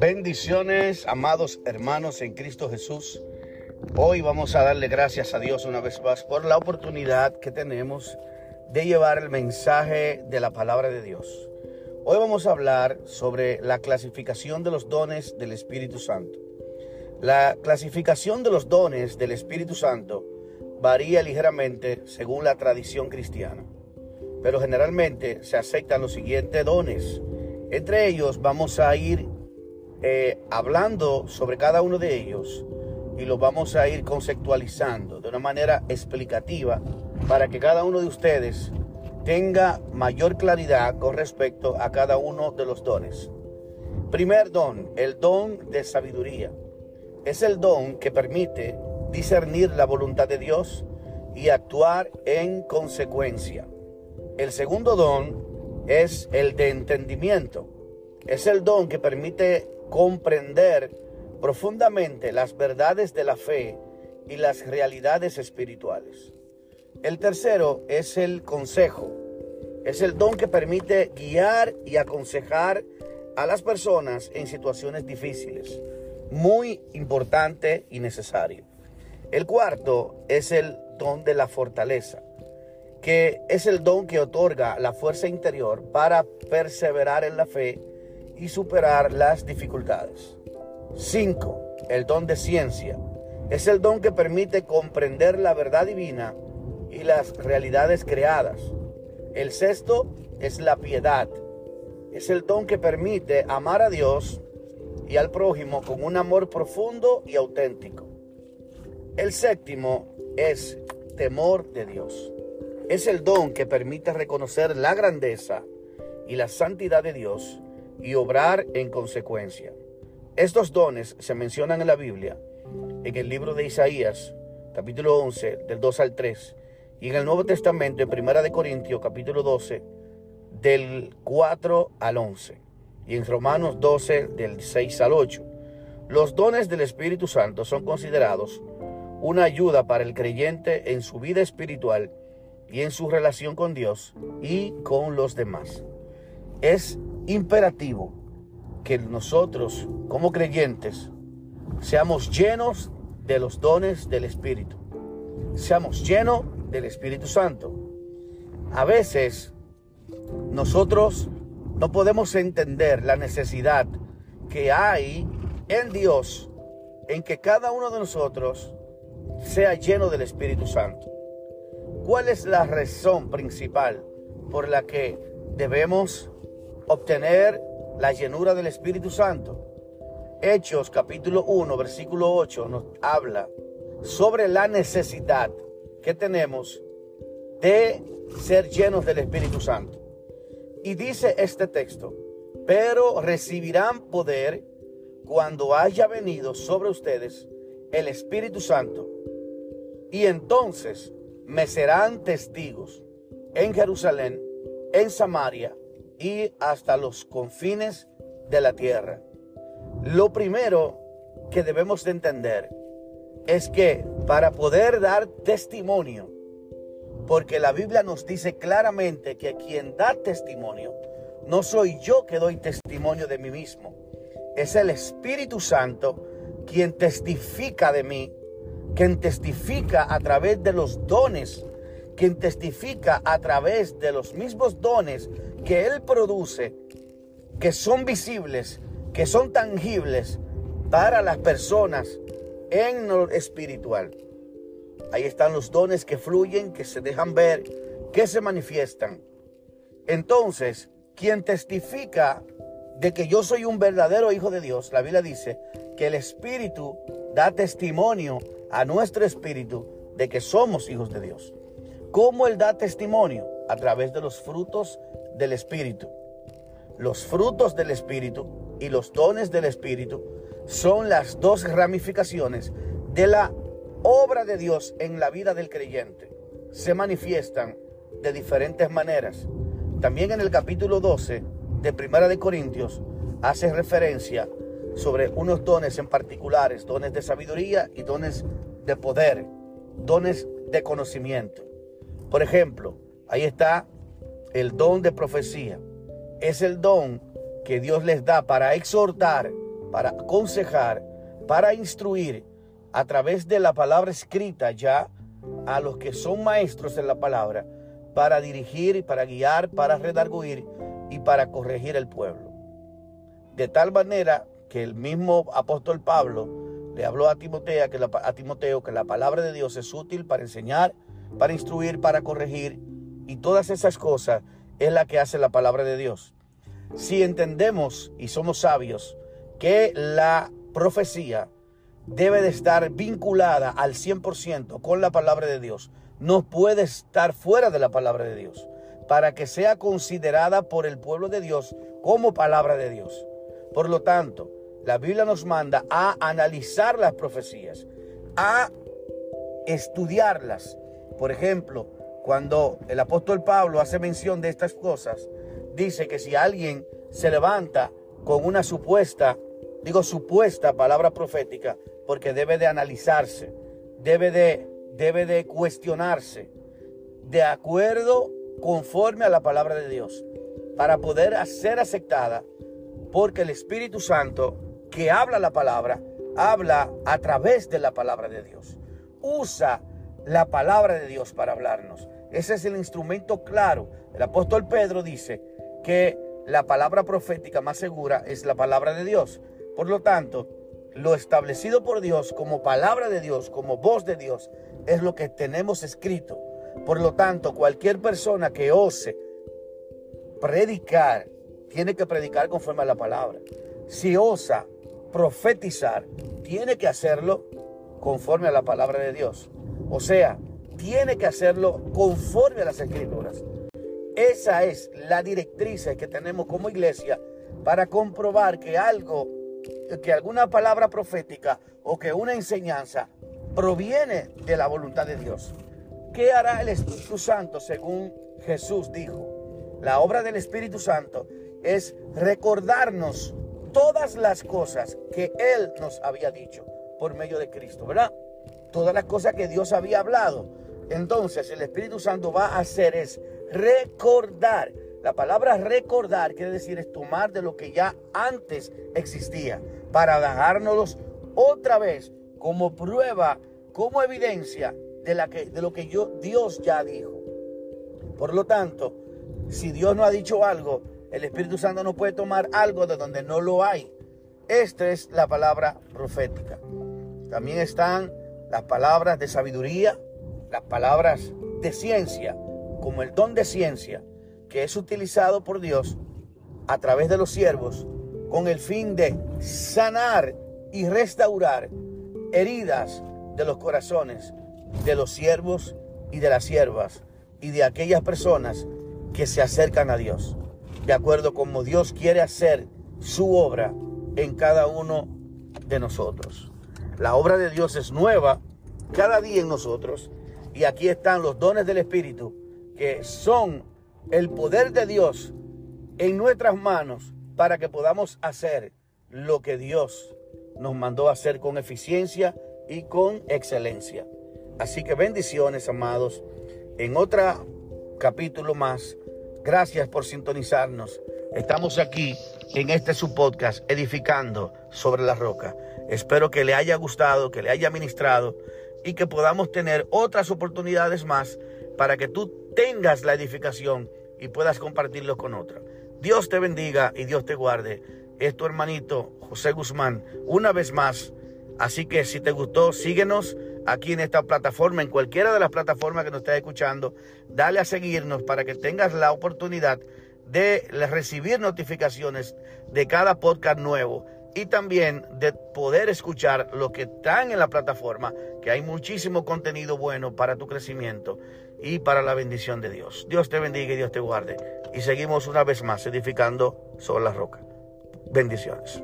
Bendiciones, amados hermanos en Cristo Jesús. Hoy vamos a darle gracias a Dios una vez más por la oportunidad que tenemos de llevar el mensaje de la palabra de Dios. Hoy vamos a hablar sobre la clasificación de los dones del Espíritu Santo. La clasificación de los dones del Espíritu Santo varía ligeramente según la tradición cristiana, pero generalmente se aceptan los siguientes dones. Entre ellos vamos a ir eh, hablando sobre cada uno de ellos y lo vamos a ir conceptualizando de una manera explicativa para que cada uno de ustedes tenga mayor claridad con respecto a cada uno de los dones. Primer don, el don de sabiduría. Es el don que permite discernir la voluntad de Dios y actuar en consecuencia. El segundo don es el de entendimiento. Es el don que permite comprender profundamente las verdades de la fe y las realidades espirituales. El tercero es el consejo. Es el don que permite guiar y aconsejar a las personas en situaciones difíciles. Muy importante y necesario. El cuarto es el don de la fortaleza, que es el don que otorga la fuerza interior para perseverar en la fe y superar las dificultades. 5. El don de ciencia. Es el don que permite comprender la verdad divina y las realidades creadas. El sexto es la piedad. Es el don que permite amar a Dios y al prójimo con un amor profundo y auténtico. El séptimo es temor de Dios. Es el don que permite reconocer la grandeza y la santidad de Dios y obrar en consecuencia. Estos dones se mencionan en la Biblia, en el libro de Isaías, capítulo 11, del 2 al 3, y en el Nuevo Testamento, en Primera de Corintios, capítulo 12, del 4 al 11, y en Romanos 12, del 6 al 8. Los dones del Espíritu Santo son considerados una ayuda para el creyente en su vida espiritual y en su relación con Dios y con los demás. Es imperativo que nosotros como creyentes seamos llenos de los dones del Espíritu. Seamos llenos del Espíritu Santo. A veces nosotros no podemos entender la necesidad que hay en Dios en que cada uno de nosotros sea lleno del Espíritu Santo. ¿Cuál es la razón principal por la que debemos obtener la llenura del Espíritu Santo. Hechos capítulo 1, versículo 8 nos habla sobre la necesidad que tenemos de ser llenos del Espíritu Santo. Y dice este texto, pero recibirán poder cuando haya venido sobre ustedes el Espíritu Santo. Y entonces me serán testigos en Jerusalén, en Samaria y hasta los confines de la tierra. Lo primero que debemos de entender es que para poder dar testimonio, porque la Biblia nos dice claramente que quien da testimonio, no soy yo que doy testimonio de mí mismo, es el Espíritu Santo quien testifica de mí, quien testifica a través de los dones, quien testifica a través de los mismos dones que Él produce, que son visibles, que son tangibles para las personas en lo espiritual. Ahí están los dones que fluyen, que se dejan ver, que se manifiestan. Entonces, quien testifica de que yo soy un verdadero hijo de Dios, la Biblia dice que el Espíritu da testimonio a nuestro espíritu de que somos hijos de Dios. ¿Cómo Él da testimonio? A través de los frutos del Espíritu. Los frutos del Espíritu y los dones del Espíritu son las dos ramificaciones de la obra de Dios en la vida del creyente. Se manifiestan de diferentes maneras. También en el capítulo 12 de Primera de Corintios hace referencia sobre unos dones en particulares, dones de sabiduría y dones de poder, dones de conocimiento. Por ejemplo, ahí está el don de profecía. Es el don que Dios les da para exhortar para aconsejar, para instruir a través de la palabra escrita ya a los que son maestros en la palabra, para dirigir, para guiar, para redarguir y para corregir el pueblo. De tal manera que el mismo apóstol Pablo le habló a Timoteo a Timoteo que la palabra de Dios es útil para enseñar, para instruir, para corregir y todas esas cosas es la que hace la palabra de Dios. Si entendemos y somos sabios que la profecía debe de estar vinculada al 100% con la palabra de Dios, no puede estar fuera de la palabra de Dios, para que sea considerada por el pueblo de Dios como palabra de Dios. Por lo tanto, la Biblia nos manda a analizar las profecías, a estudiarlas. Por ejemplo, cuando el apóstol Pablo hace mención de estas cosas, dice que si alguien se levanta con una supuesta, digo supuesta palabra profética, porque debe de analizarse, debe de, debe de cuestionarse, de acuerdo conforme a la palabra de Dios, para poder ser aceptada, porque el Espíritu Santo que habla la palabra, habla a través de la palabra de Dios. Usa la palabra de Dios para hablarnos. Ese es el instrumento claro. El apóstol Pedro dice que la palabra profética más segura es la palabra de Dios. Por lo tanto, lo establecido por Dios como palabra de Dios, como voz de Dios, es lo que tenemos escrito. Por lo tanto, cualquier persona que ose predicar, tiene que predicar conforme a la palabra. Si osa profetizar, tiene que hacerlo conforme a la palabra de Dios. O sea, tiene que hacerlo conforme a las escrituras. Esa es la directriz que tenemos como iglesia para comprobar que algo, que alguna palabra profética o que una enseñanza proviene de la voluntad de Dios. ¿Qué hará el Espíritu Santo según Jesús dijo? La obra del Espíritu Santo es recordarnos todas las cosas que Él nos había dicho por medio de Cristo, ¿verdad? Todas las cosas que Dios había hablado. Entonces el Espíritu Santo va a hacer es recordar. La palabra recordar quiere decir es tomar de lo que ya antes existía para dejárnoslo otra vez como prueba, como evidencia de, la que, de lo que yo, Dios ya dijo. Por lo tanto, si Dios no ha dicho algo, el Espíritu Santo no puede tomar algo de donde no lo hay. Esta es la palabra profética. También están las palabras de sabiduría, las palabras de ciencia, como el don de ciencia, que es utilizado por Dios a través de los siervos con el fin de sanar y restaurar heridas de los corazones de los siervos y de las siervas y de aquellas personas que se acercan a Dios de acuerdo como Dios quiere hacer su obra en cada uno de nosotros. La obra de Dios es nueva cada día en nosotros y aquí están los dones del Espíritu que son el poder de Dios en nuestras manos para que podamos hacer lo que Dios nos mandó a hacer con eficiencia y con excelencia. Así que bendiciones, amados. En otro capítulo más Gracias por sintonizarnos. Estamos aquí en este su podcast, Edificando sobre la Roca. Espero que le haya gustado, que le haya ministrado y que podamos tener otras oportunidades más para que tú tengas la edificación y puedas compartirlo con otra. Dios te bendiga y Dios te guarde. Es tu hermanito José Guzmán, una vez más. Así que si te gustó, síguenos aquí en esta plataforma, en cualquiera de las plataformas que nos estés escuchando, dale a seguirnos para que tengas la oportunidad de recibir notificaciones de cada podcast nuevo y también de poder escuchar lo que están en la plataforma, que hay muchísimo contenido bueno para tu crecimiento y para la bendición de Dios. Dios te bendiga y Dios te guarde. Y seguimos una vez más edificando sobre la roca. Bendiciones.